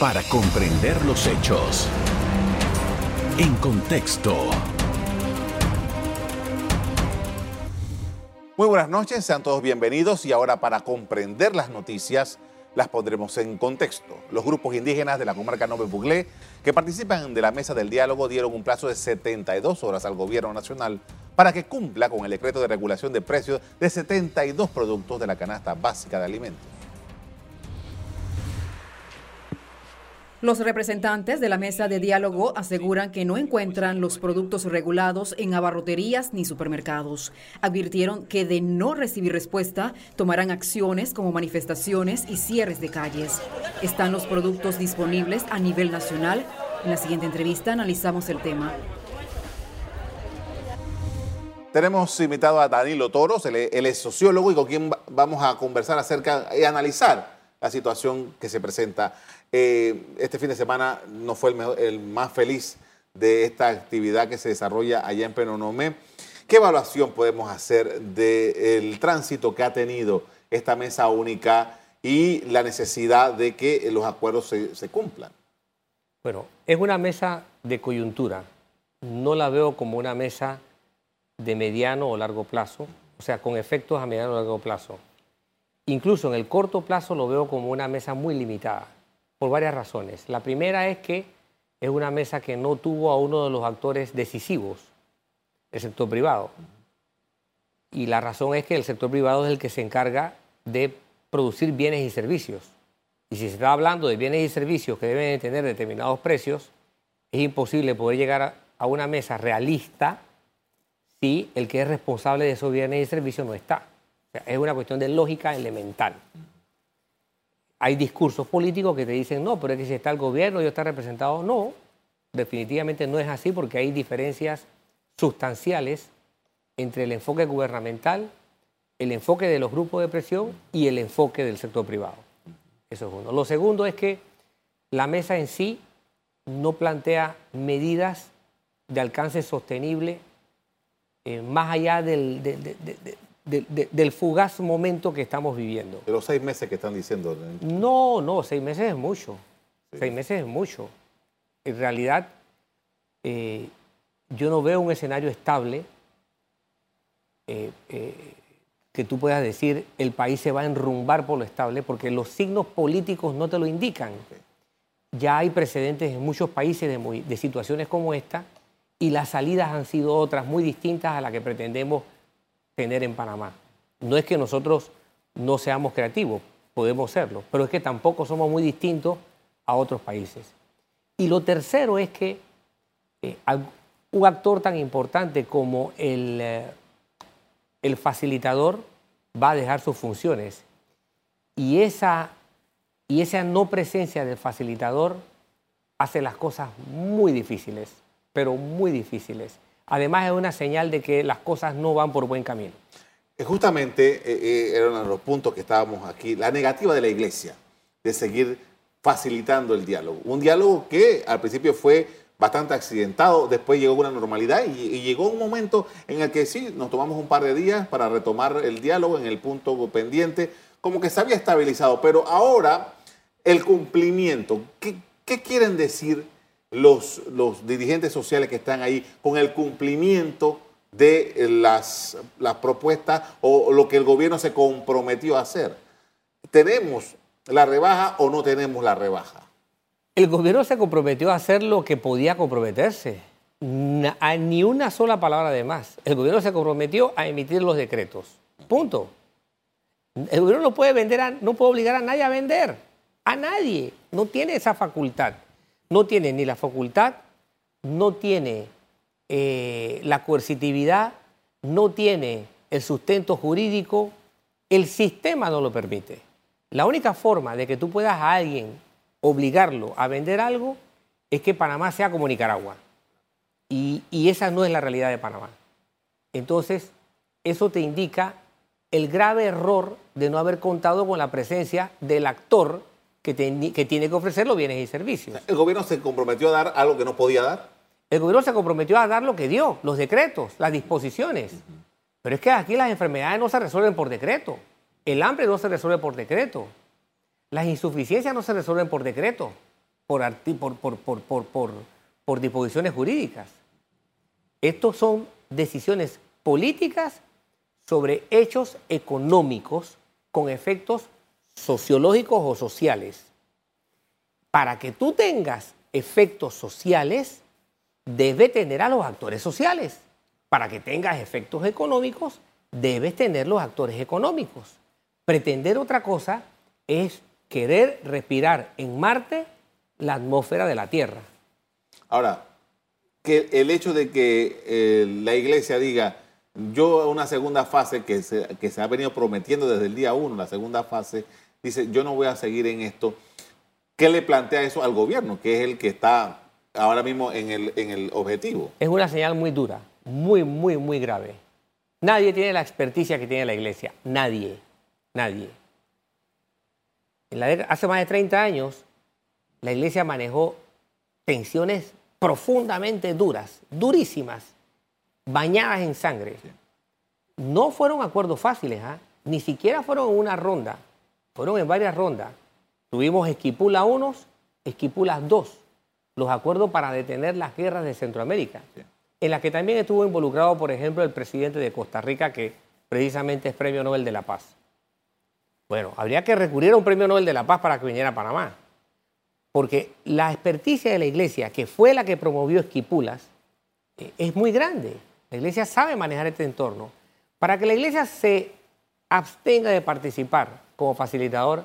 para comprender los hechos. En contexto. Muy buenas noches, sean todos bienvenidos y ahora para comprender las noticias las pondremos en contexto. Los grupos indígenas de la comarca Nove Buglé que participan de la mesa del diálogo dieron un plazo de 72 horas al gobierno nacional para que cumpla con el decreto de regulación de precios de 72 productos de la canasta básica de alimentos. Los representantes de la mesa de diálogo aseguran que no encuentran los productos regulados en abarroterías ni supermercados. Advirtieron que de no recibir respuesta tomarán acciones como manifestaciones y cierres de calles. ¿Están los productos disponibles a nivel nacional? En la siguiente entrevista analizamos el tema. Tenemos invitado a Danilo Toros, él es sociólogo y con quien vamos a conversar acerca y analizar la situación que se presenta eh, este fin de semana no fue el, más feliz de esta actividad que se desarrolla allá en Penonomé. ¿Qué evaluación podemos hacer del tránsito que ha tenido esta mesa única y la necesidad de que los acuerdos se, se cumplan? Bueno, es una mesa de coyuntura. No la veo como una mesa de mediano o largo plazo, o sea, con efectos a mediano o largo plazo. Incluso en el corto plazo lo veo como una mesa muy limitada por varias razones. La primera es que es una mesa que no tuvo a uno de los actores decisivos, el sector privado. Y la razón es que el sector privado es el que se encarga de producir bienes y servicios. Y si se está hablando de bienes y servicios que deben tener determinados precios, es imposible poder llegar a una mesa realista si el que es responsable de esos bienes y servicios no está. Es una cuestión de lógica elemental hay discursos políticos que te dicen, no, pero es que si está el gobierno, yo está representado. No, definitivamente no es así porque hay diferencias sustanciales entre el enfoque gubernamental, el enfoque de los grupos de presión y el enfoque del sector privado. Eso es uno. Lo segundo es que la mesa en sí no plantea medidas de alcance sostenible eh, más allá del, del fugaz momento que estamos viviendo. De los seis meses que están diciendo. No, no, seis meses es mucho. Seis meses es mucho. En realidad, eh, yo no veo un escenario estable eh, eh, que tú puedas decir el país se va a enrumbar por lo estable, porque los signos políticos no te lo indican. Ya hay precedentes en muchos países de, de situaciones como esta y las salidas han sido otras muy distintas a las que pretendemos tener en Panamá. No es que nosotros no seamos creativos, podemos serlo, pero es que tampoco somos muy distintos a otros países. Y lo tercero es que eh, un actor tan importante como el, eh, el facilitador va a dejar sus funciones. Y esa, y esa no presencia del facilitador hace las cosas muy difíciles, pero muy difíciles además es una señal de que las cosas no van por buen camino. Eh, justamente eh, eh, era uno de los puntos que estábamos aquí, la negativa de la iglesia de seguir facilitando el diálogo. Un diálogo que al principio fue bastante accidentado, después llegó una normalidad y, llegó un momento en el que sí, nos tomamos un par de días para retomar el diálogo en el punto pendiente, como que se había estabilizado, pero ahora el cumplimiento, ¿qué, qué quieren decir? Los, los dirigentes sociales que están ahí con el cumplimiento de las, las propuestas o lo que el gobierno se comprometió a hacer. ¿Tenemos la rebaja o no tenemos la rebaja? El gobierno se comprometió a hacer lo que podía comprometerse. ni una sola palabra de más. El gobierno se comprometió a emitir los decretos. Punto. El gobierno no puede vender, no puede obligar a nadie a vender. A nadie. No tiene esa facultad no tiene ni la facultad, no tiene eh, la coercitividad, no tiene el sustento jurídico, el sistema no lo permite. La única forma de que tú puedas a alguien obligarlo a vender algo es que Panamá sea como Nicaragua. Y, y esa no es la realidad de Panamá. Entonces, eso te indica el grave error de no haber contado con la presencia del actor que, tiene que ofrecer los bienes y servicios. ¿El gobierno se comprometió a dar algo que no podía dar? El gobierno se comprometió a dar lo que dio, los decretos, las disposiciones. Pero es que aquí las enfermedades no se resuelven por decreto. El hambre no se resuelve por decreto. Las insuficiencias no se resuelven por decreto. por, por, por, por disposiciones jurídicas. Estos son decisiones políticas sobre hechos económicos con efectos sociológicos o sociales. Para que tú tengas efectos sociales, debe tener a los actores sociales. Para que tengas efectos económicos, debes tener los actores económicos. Pretender otra cosa es querer respirar en Marte la atmósfera de la Tierra. Ahora, que el hecho de que eh, la iglesia diga, yo una segunda fase que se, que se ha venido prometiendo desde el día uno, la segunda fase, dice, yo no voy a seguir en esto. ¿Qué le plantea eso al gobierno, que es el que está ahora mismo en el, en el objetivo? Es una señal muy dura, muy, muy, muy grave. Nadie tiene la experticia que tiene la iglesia. Nadie. Nadie. hace más de 30 años, la iglesia manejó tensiones profundamente duras, durísimas, bañadas en sangre. No fueron acuerdos fáciles, ¿ah? ni siquiera fueron en una ronda, fueron en varias rondas. Tuvimos Esquipula 1, Esquipula 2, los acuerdos para detener las guerras de Centroamérica, en las que también estuvo involucrado, por ejemplo, el presidente de Costa Rica, que precisamente es Premio Nobel de la Paz. Bueno, habría que recurrir a un Premio Nobel de la Paz para que viniera a Panamá. Porque la experticia de la iglesia, que fue la que promovió Esquipulas, eh, es muy grande. La iglesia sabe manejar este entorno. Para que la iglesia se abstenga de participar como facilitador,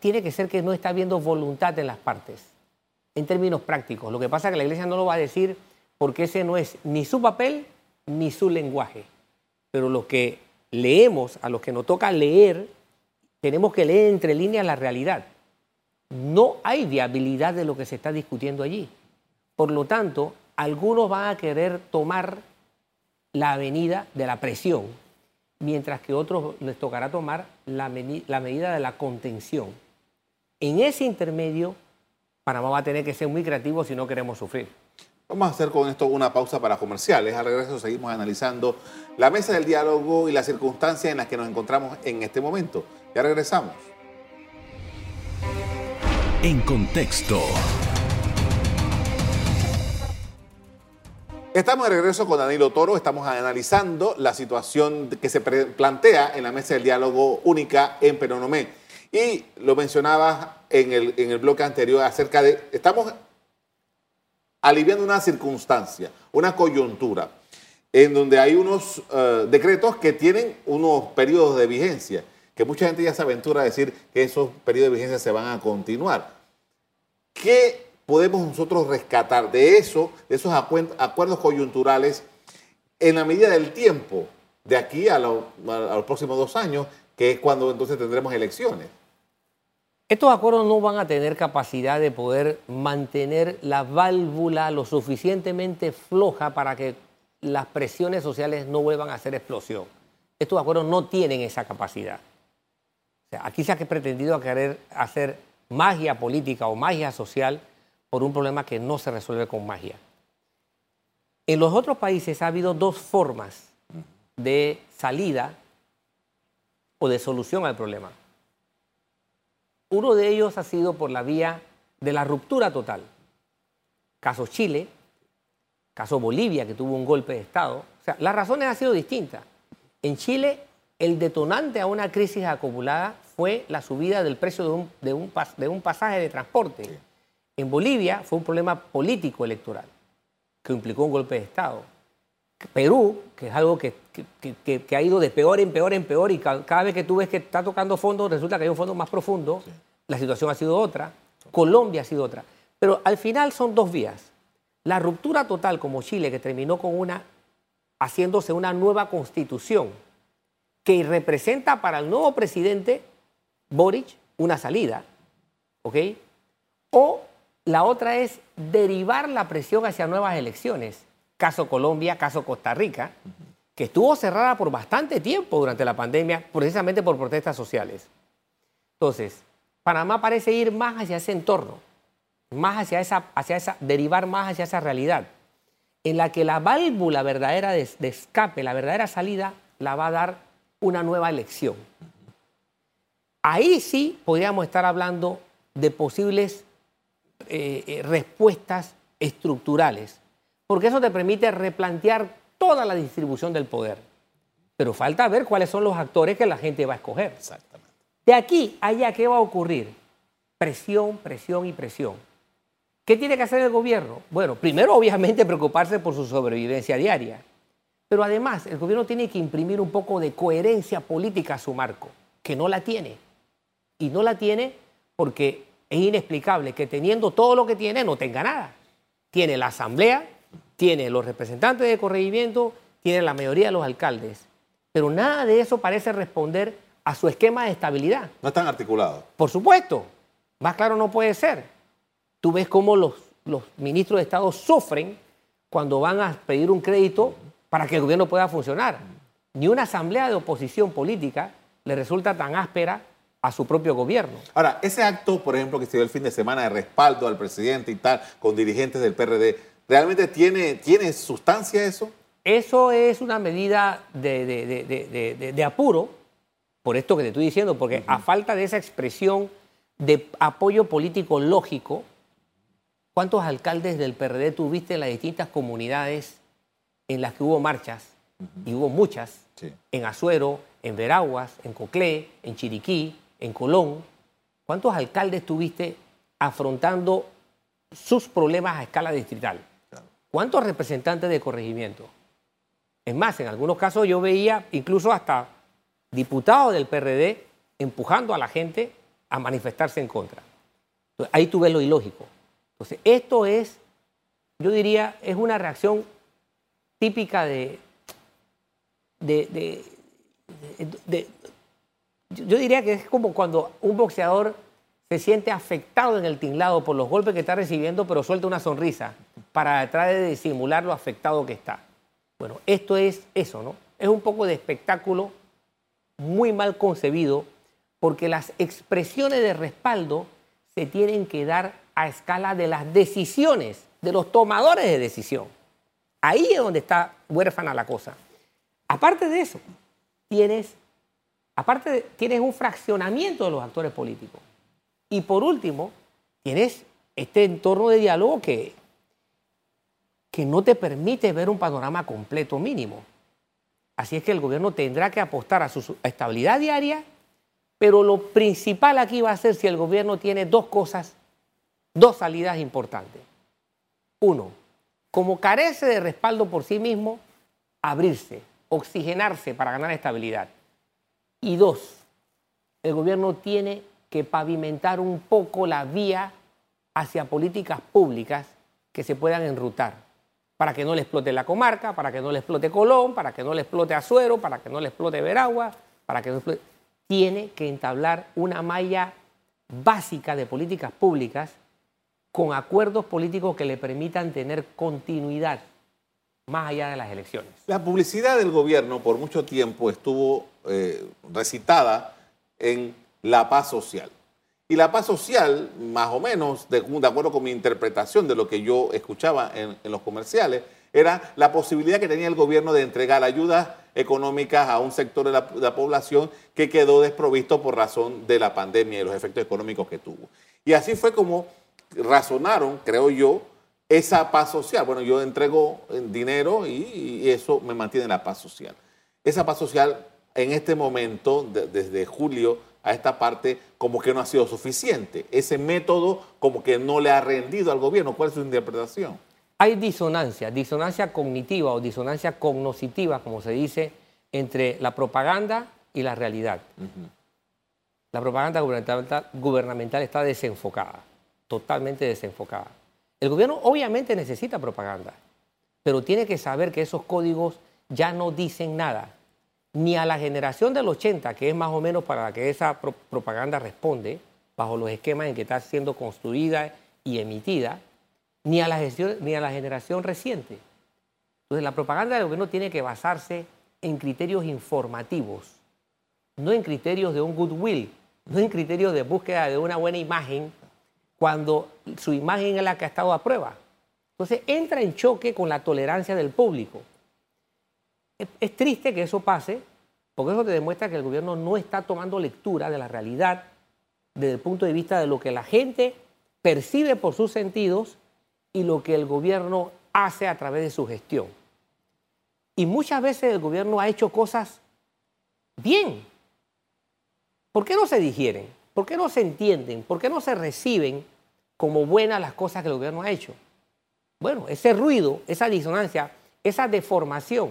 tiene que ser que no está habiendo voluntad en las partes, en términos prácticos. Lo que pasa es que la iglesia no lo va a decir porque ese no es ni su papel ni su lenguaje. Pero lo que leemos, a los que nos toca leer, tenemos que leer entre líneas la realidad no hay viabilidad de lo que se está discutiendo allí. Por lo tanto, algunos van a querer tomar la avenida de la presión, mientras que otros les tocará tomar la, medida de la contención. En ese intermedio, Panamá va a tener que ser muy creativo si no queremos sufrir. Vamos a hacer con esto una pausa para comerciales. Al regreso seguimos analizando la mesa del diálogo y las circunstancias en las que nos encontramos en este momento. Ya regresamos en contexto. Estamos de regreso con Danilo Toro, estamos analizando la situación que se plantea en la mesa del diálogo única en Penonomé. Y lo mencionaba en el, en el bloque anterior acerca de, estamos aliviando una circunstancia, una coyuntura, en donde hay unos eh, decretos que tienen unos periodos de vigencia que mucha gente ya se aventura a decir que esos periodos de vigencia se van a continuar. ¿Qué podemos nosotros rescatar de eso, de esos acuerdos coyunturales en la medida del tiempo, de aquí a, los próximos dos años, que es cuando entonces tendremos elecciones? Estos acuerdos no van a tener capacidad de poder mantener la válvula lo suficientemente floja para que las presiones sociales no vuelvan a hacer explosión. Estos acuerdos no tienen esa capacidad aquí se ha pretendido querer hacer magia política o magia social por un problema que no se resuelve con magia. En los otros países ha habido dos formas de salida o de solución al problema. Uno de ellos ha sido por la vía de la ruptura total. Caso Chile, caso Bolivia, que tuvo un golpe de Estado. O sea, las razones han sido distintas. En Chile el detonante a una crisis acumulada fue la subida del precio de un, de un, pasaje de transporte. En Bolivia fue un problema político electoral que implicó un golpe de Estado. Perú, que es algo que, ha ido de peor en peor en peor y cada, vez que tú ves que está tocando fondo, resulta que hay un fondo más profundo, la situación ha sido otra, Colombia ha sido otra. Pero al final son dos vías. La ruptura total como Chile, que terminó con una, haciéndose una nueva constitución, que representa para el nuevo presidente Boric una salida, ¿ok? O la otra es derivar la presión hacia nuevas elecciones, caso Colombia, caso Costa Rica, que estuvo cerrada por bastante tiempo durante la pandemia, precisamente por protestas sociales. Entonces, Panamá parece ir más hacia ese entorno, más hacia esa, hacia esa, derivar más hacia esa realidad, en la que la válvula verdadera de escape, la verdadera salida, la va a dar una nueva elección. Ahí sí podríamos estar hablando de posibles eh, eh, respuestas estructurales, porque eso te permite replantear toda la distribución del poder. Pero falta ver cuáles son los actores que la gente va a escoger. Exactamente. De aquí a allá, ¿qué va a ocurrir? Presión, presión y presión. ¿Qué tiene que hacer el gobierno? Bueno, primero obviamente preocuparse por su sobrevivencia diaria, pero además el gobierno tiene que imprimir un poco de coherencia política a su marco, que no la tiene. Y no la tiene porque es inexplicable que teniendo todo lo que tiene no tenga nada. Tiene la asamblea, tiene los representantes de corregimiento, tiene la mayoría de los alcaldes, pero nada de eso parece responder a su esquema de estabilidad. No están articulados. Por supuesto, más claro no puede ser. Tú ves cómo los, los ministros de Estado sufren cuando van a pedir un crédito para que el gobierno pueda funcionar. Ni una asamblea de oposición política le resulta tan áspera a su propio gobierno. Ahora, ese acto, por ejemplo, que se dio el fin de semana de respaldo al presidente y tal, con dirigentes del PRD, ¿realmente tiene, tiene sustancia eso? Eso es una medida de, de- apuro, por esto que te estoy diciendo, porque a falta de esa expresión de apoyo político lógico, ¿cuántos alcaldes del PRD tuviste en las distintas comunidades en las que hubo marchas? Y hubo muchas, Sí. en Azuero, en Veraguas, en Coclé, en Chiriquí, en Colón. ¿Cuántos alcaldes tuviste afrontando sus problemas a escala distrital? ¿Cuántos representantes de corregimiento? Es más, en algunos casos yo veía incluso hasta diputados del PRD empujando a la gente a manifestarse en contra. Entonces, ahí tú ves lo ilógico. Entonces, esto es, yo diría, es una reacción típica de- de- de- yo diría que es como cuando un boxeador se siente afectado en el tinglado por los golpes que está recibiendo, pero suelta una sonrisa para tratar de disimular lo afectado que está. Bueno, esto es eso, ¿no? Es un poco de espectáculo muy mal concebido porque las expresiones de respaldo se tienen que dar a escala de las decisiones, de los tomadores de decisión. Ahí es donde está huérfana la cosa. Aparte de eso, tienes, aparte tienes un fraccionamiento de los actores políticos. Y por último, tienes este entorno de diálogo que, que no te permite ver un panorama completo mínimo. Así es que el gobierno tendrá que apostar a su estabilidad diaria, pero lo principal aquí va a ser si el gobierno tiene dos cosas, dos salidas importantes. Uno, como carece de respaldo por sí mismo, abrirse, oxigenarse para ganar estabilidad. Y dos, el gobierno tiene que pavimentar un poco la vía hacia políticas públicas que se puedan enrutar, para que no le explote la comarca, para que no le explote Colón, para que no le explote Azuero, para que no le explote Veragua, para que no explote... Tiene que entablar una malla básica de políticas públicas con acuerdos políticos que le permitan tener continuidad más allá de las elecciones. La publicidad del gobierno por mucho tiempo estuvo eh, recitada en la paz social. Y la paz social, más o menos, de, acuerdo con mi interpretación de lo que yo escuchaba en, los comerciales, era la posibilidad que tenía el gobierno de entregar ayudas económicas a un sector de la, de la población que quedó desprovisto por razón de la pandemia y los efectos económicos que tuvo. Y así fue como razonaron, creo yo, esa paz social. Bueno, yo entrego eh, dinero y, y eso me mantiene la paz social. Esa paz social en este momento, de- desde julio a esta parte, como que no ha sido suficiente. Ese método como que no le ha rendido al gobierno. ¿Cuál es su interpretación? Hay disonancia, disonancia cognitiva o disonancia cognoscitiva, como se dice, entre la propaganda y la realidad. La propaganda gubernamental, gubernamental está desenfocada, totalmente desenfocada. El gobierno obviamente necesita propaganda, pero tiene que saber que esos códigos ya no dicen nada. Ni a la generación del 80, que es más o menos para la que esa pro- propaganda responde, bajo los esquemas en que está siendo construida y emitida, ni a la, ni a la generación reciente. Entonces, la propaganda del gobierno tiene que basarse en criterios informativos, no en criterios de un goodwill, no en criterios de búsqueda de una buena imagen, cuando su imagen es la que ha estado a prueba. Entonces, entra en choque con la tolerancia del público. Es, triste que eso pase, porque eso te demuestra que el gobierno no está tomando lectura de la realidad desde el punto de vista de lo que la gente percibe por sus sentidos y lo que el gobierno hace a través de su gestión. Y muchas veces el gobierno ha hecho cosas bien. ¿Por qué no se digieren? ¿Por qué no se entienden? ¿Por qué no se reciben como buenas las cosas que el gobierno ha hecho? Bueno, ese ruido, esa disonancia, esa deformación,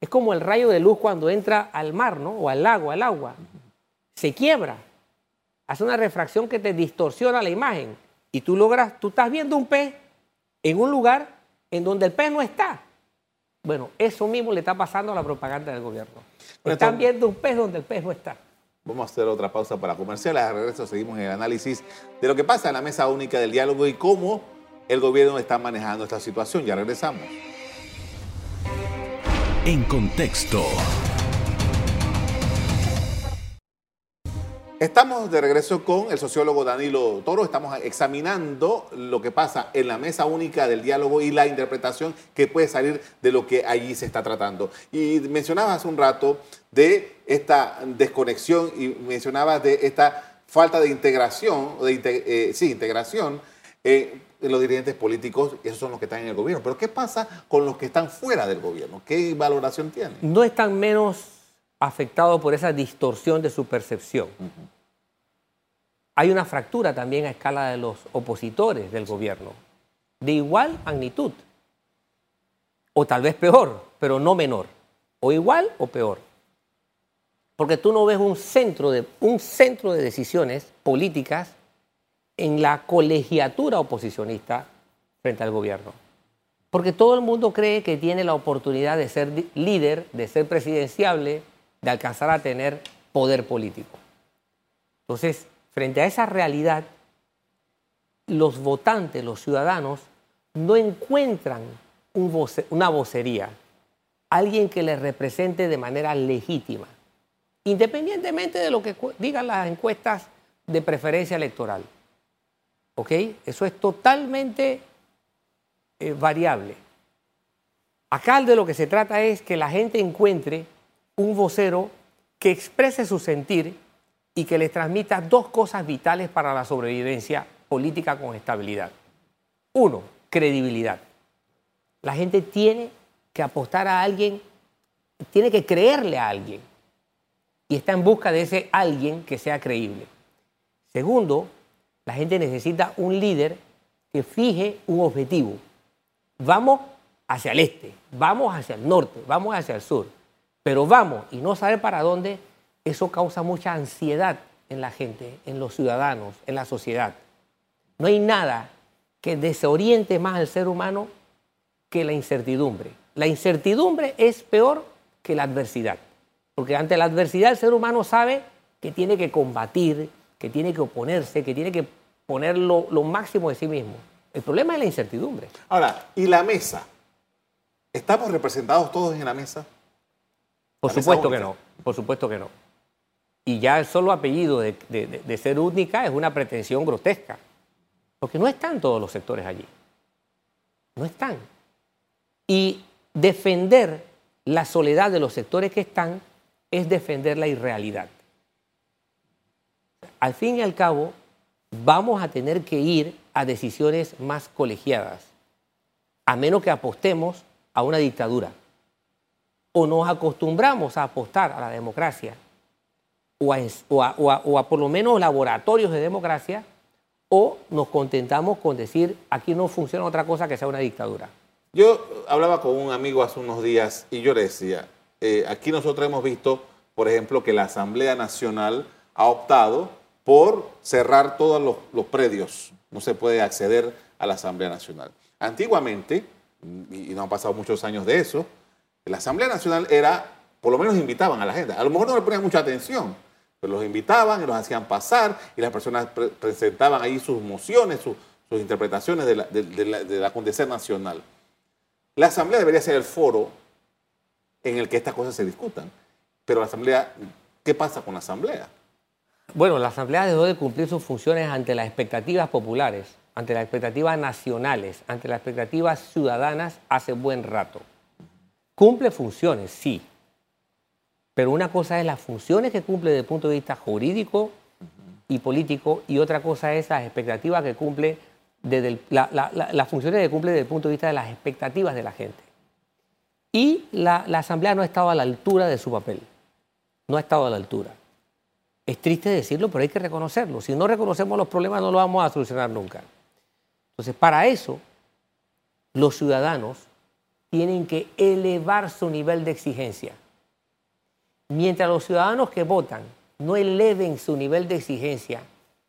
es como el rayo de luz cuando entra al mar, ¿no? O al lago, al agua. Se quiebra. Hace una refracción que te distorsiona la imagen. Y tú logras, tú estás viendo un pez en un lugar en donde el pez no está. Bueno, eso mismo le está pasando a la propaganda del gobierno. Están viendo un pez donde el pez no está. Vamos a hacer otra pausa para comerciales. A regreso seguimos en el análisis de lo que pasa en la mesa única del diálogo y cómo el gobierno está manejando esta situación. Ya regresamos. En contexto. Estamos de regreso con el sociólogo Danilo Toro. Estamos examinando lo que pasa en la mesa única del diálogo y la interpretación que puede salir de lo que allí se está tratando. Y mencionabas hace un rato de esta desconexión y mencionabas de esta falta de integración, de eh, sí, integración eh, los dirigentes políticos, esos son los que están en el gobierno. Pero ¿qué pasa con los que están fuera del gobierno? ¿Qué valoración tienen? No están menos afectado por esa distorsión de su percepción. Hay una fractura también a escala de los opositores del gobierno, de igual magnitud, o tal vez peor, pero no menor, o igual o peor. Porque tú no ves un centro de, un centro de decisiones políticas en la colegiatura oposicionista frente al gobierno. Porque todo el mundo cree que tiene la oportunidad de ser líder, de ser presidenciable, de alcanzar a tener poder político. Entonces, frente a esa realidad, los votantes, los ciudadanos, no encuentran una vocería, alguien que les represente de manera legítima, independientemente de lo que digan las encuestas de preferencia electoral. ¿Ok? Eso es totalmente eh, variable. Acá de lo que se trata es que la gente encuentre un vocero que exprese su sentir y que les transmita dos cosas vitales para la sobrevivencia política con estabilidad. Uno, credibilidad. La gente tiene que apostar a alguien, tiene que creerle a alguien y está en busca de ese alguien que sea creíble. Segundo, la gente necesita un líder que fije un objetivo. Vamos hacia el este, vamos hacia el norte, vamos hacia el sur. Pero vamos y no saber para dónde, eso causa mucha ansiedad en la gente, en los ciudadanos, en la sociedad. No hay nada que desoriente más al ser humano que la incertidumbre. La incertidumbre es peor que la adversidad, porque ante la adversidad el ser humano sabe que tiene que combatir, que tiene que oponerse, que tiene que poner lo, lo máximo de sí mismo. El problema es la incertidumbre. Ahora, ¿y la mesa? ¿Estamos representados todos en la mesa? Por supuesto que no, por supuesto que no. Y ya el solo apellido de, ser única es una pretensión grotesca, porque no están todos los sectores allí. No están. Y defender la soledad de los sectores que están es defender la irrealidad. Al fin y al cabo, vamos a tener que ir a decisiones más colegiadas, a menos que apostemos a una dictadura o nos acostumbramos a apostar a la democracia o a, por lo menos laboratorios de democracia o nos contentamos con decir aquí no funciona otra cosa que sea una dictadura. Yo hablaba con un amigo hace unos días y yo le decía, eh, aquí nosotros hemos visto, por ejemplo, que la Asamblea Nacional ha optado por cerrar todos los, los predios. No se puede acceder a la Asamblea Nacional. Antiguamente, y no han pasado muchos años de eso, la Asamblea Nacional era, por lo menos invitaban a la gente. A lo mejor no le ponían mucha atención, pero los invitaban y los hacían pasar y las personas presentaban ahí sus mociones, sus interpretaciones de la, del acontecer nacional. La Asamblea debería ser el foro en el que estas cosas se discutan. Pero la Asamblea, ¿qué pasa con la Asamblea? Bueno, la Asamblea dejó de cumplir sus funciones ante las expectativas populares, ante las expectativas nacionales, ante las expectativas ciudadanas hace buen rato. Cumple funciones, sí. Pero una cosa es las funciones que cumple desde el punto de vista jurídico y político y otra cosa es las expectativas que cumple, desde las funciones que cumple desde el punto de vista de las expectativas de la gente. Y la, la Asamblea no ha estado a la altura de su papel, no ha estado a la altura. Es triste decirlo, pero hay que reconocerlo. Si no reconocemos los problemas no lo vamos a solucionar nunca. Entonces, para eso, los ciudadanos tienen que elevar su nivel de exigencia. Mientras los ciudadanos que votan no eleven su nivel de exigencia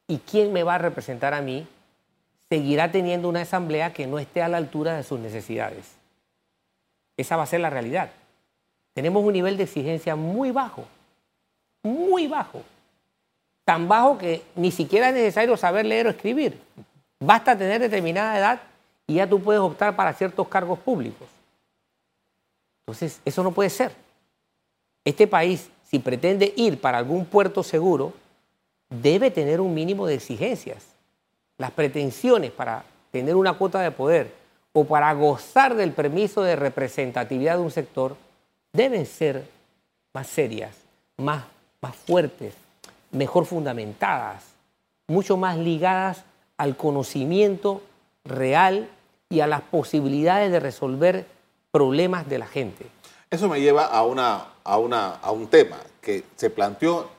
y quién me va a representar a mí, seguirá teniendo una asamblea que no esté a la altura de sus necesidades. Esa va a ser la realidad. Tenemos un nivel de exigencia muy bajo, muy bajo. Tan bajo que ni siquiera es necesario saber leer o escribir. Basta tener determinada edad y ya tú puedes optar para ciertos cargos públicos. Entonces, eso no puede ser. Este país, si pretende ir para algún puerto seguro, debe tener un mínimo de exigencias. Las pretensiones para tener una cuota de poder o para gozar del permiso de representatividad de un sector deben ser más serias, más, más fuertes, mejor fundamentadas, mucho más ligadas al conocimiento real y a las posibilidades de resolver problemas de la gente. Eso me lleva a, una, a, una, a un tema que se planteó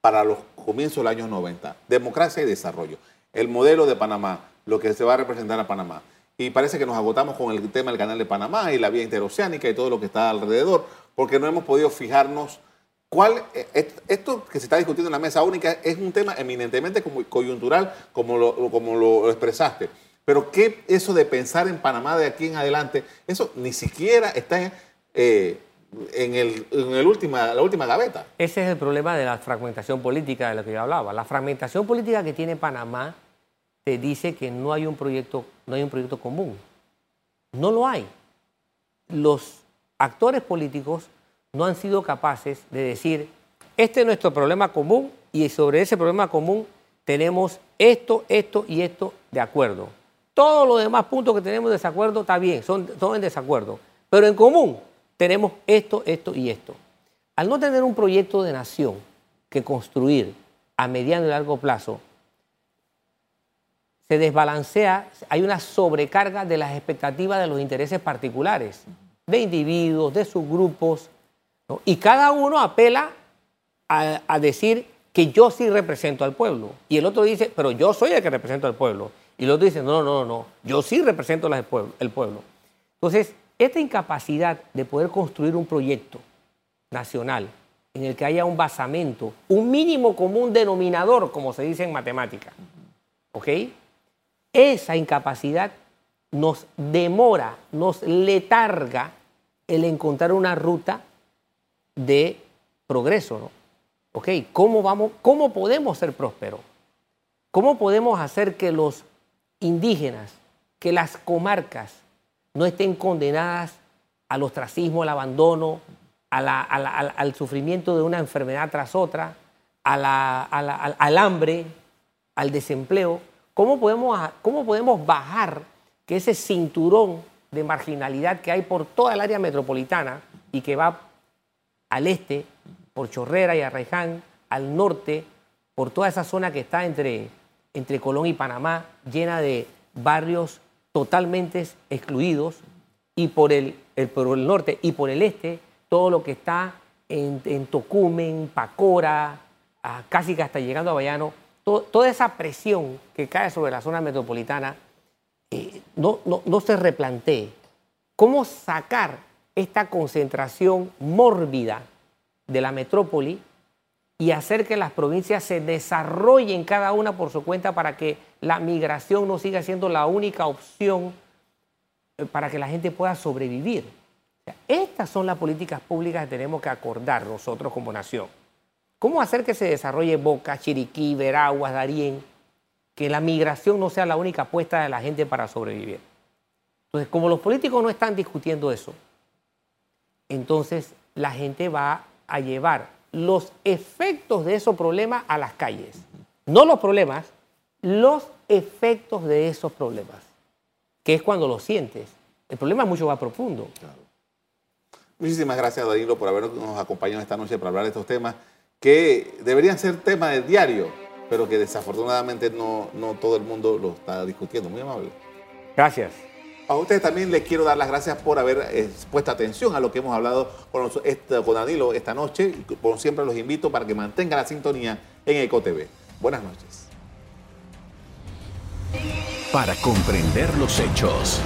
para los comienzos del año 90, democracia y desarrollo. El modelo de Panamá, lo que se va a representar a Panamá. Y parece que nos agotamos con el tema del canal de Panamá y la vía interoceánica y todo lo que está alrededor, porque no hemos podido fijarnos cuál, eh, esto que se está discutiendo en la mesa única es un tema eminentemente coyuntural, como lo, como lo expresaste pero ¿qué eso de pensar en Panamá de aquí en adelante? Eso ni siquiera está eh, en, el, en última, la última gaveta. Ese es el problema de la fragmentación política de la que yo hablaba. La fragmentación política que tiene Panamá te dice que no hay un proyecto, no hay un proyecto común. No lo hay. Los actores políticos no han sido capaces de decir, este es nuestro problema común y sobre ese problema común tenemos esto, esto y esto de acuerdo. Todos los demás puntos que tenemos de desacuerdo está bien, son, son en desacuerdo. Pero en común tenemos esto, esto y esto. Al no tener un proyecto de nación que construir a mediano y largo plazo, se desbalancea, hay una sobrecarga de las expectativas de los intereses particulares, de individuos, de y cada uno apela a, decir que yo sí represento al pueblo, y el otro dice, pero yo soy el que represento al pueblo. Y los otro dice, no, no, no, yo sí represento el pueblo, el pueblo. Entonces, esta incapacidad de poder construir un proyecto nacional en el que haya un basamento, un mínimo común denominador, como se dice en matemática, ¿ok? Esa incapacidad nos demora, nos letarga el encontrar una ruta de progreso, ¿no? ¿Ok? ¿Cómo, vamos, ¿Cómo podemos ser prósperos? ¿Cómo podemos hacer que los indígenas, que las comarcas no estén condenadas al ostracismo, al abandono, al sufrimiento de una enfermedad tras otra, al, hambre, al desempleo. ¿Cómo podemos, ¿Cómo podemos bajar que ese cinturón de marginalidad que hay por toda el área metropolitana y que va al este, por Chorrera y Arraiján, al norte, por toda esa zona que está entre entre Colón y Panamá, llena de barrios totalmente excluidos, y por el, el norte y por el este, todo lo que está en, en Tocumen, Pacora, casi que hasta llegando a Bayano, toda esa presión que cae sobre la zona metropolitana, eh, no, no, no se replantee. ¿Cómo sacar esta concentración mórbida de la metrópoli y hacer que las provincias se desarrollen cada una por su cuenta para que la migración no siga siendo la única opción eh, para que la gente pueda sobrevivir. estas son las políticas públicas que tenemos que acordar nosotros como nación. ¿Cómo hacer que se desarrolle Boca, Chiriquí, Veraguas, Darién? Que la migración no sea la única apuesta de la gente para sobrevivir. Entonces, como los políticos no están discutiendo eso, entonces la gente va a llevar los efectos de esos problemas a las calles. No los problemas, los efectos de esos problemas, que es cuando los sientes. El problema es mucho más profundo. Muchísimas gracias, Danilo, por habernos acompañado esta noche para hablar de estos temas que deberían ser temas de diario pero que desafortunadamente no, no todo el mundo lo está discutiendo. Muy amable. Gracias. A ustedes también les quiero dar las gracias por haber eh, puesto atención a lo que hemos hablado con, los- este- Danilo esta noche. Como siempre los invito para que mantengan la sintonía en EcoTV. Buenas noches. Para comprender los hechos.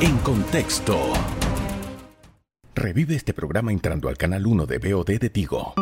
En contexto. Revive este programa entrando al canal 1 de BOD de Tigo.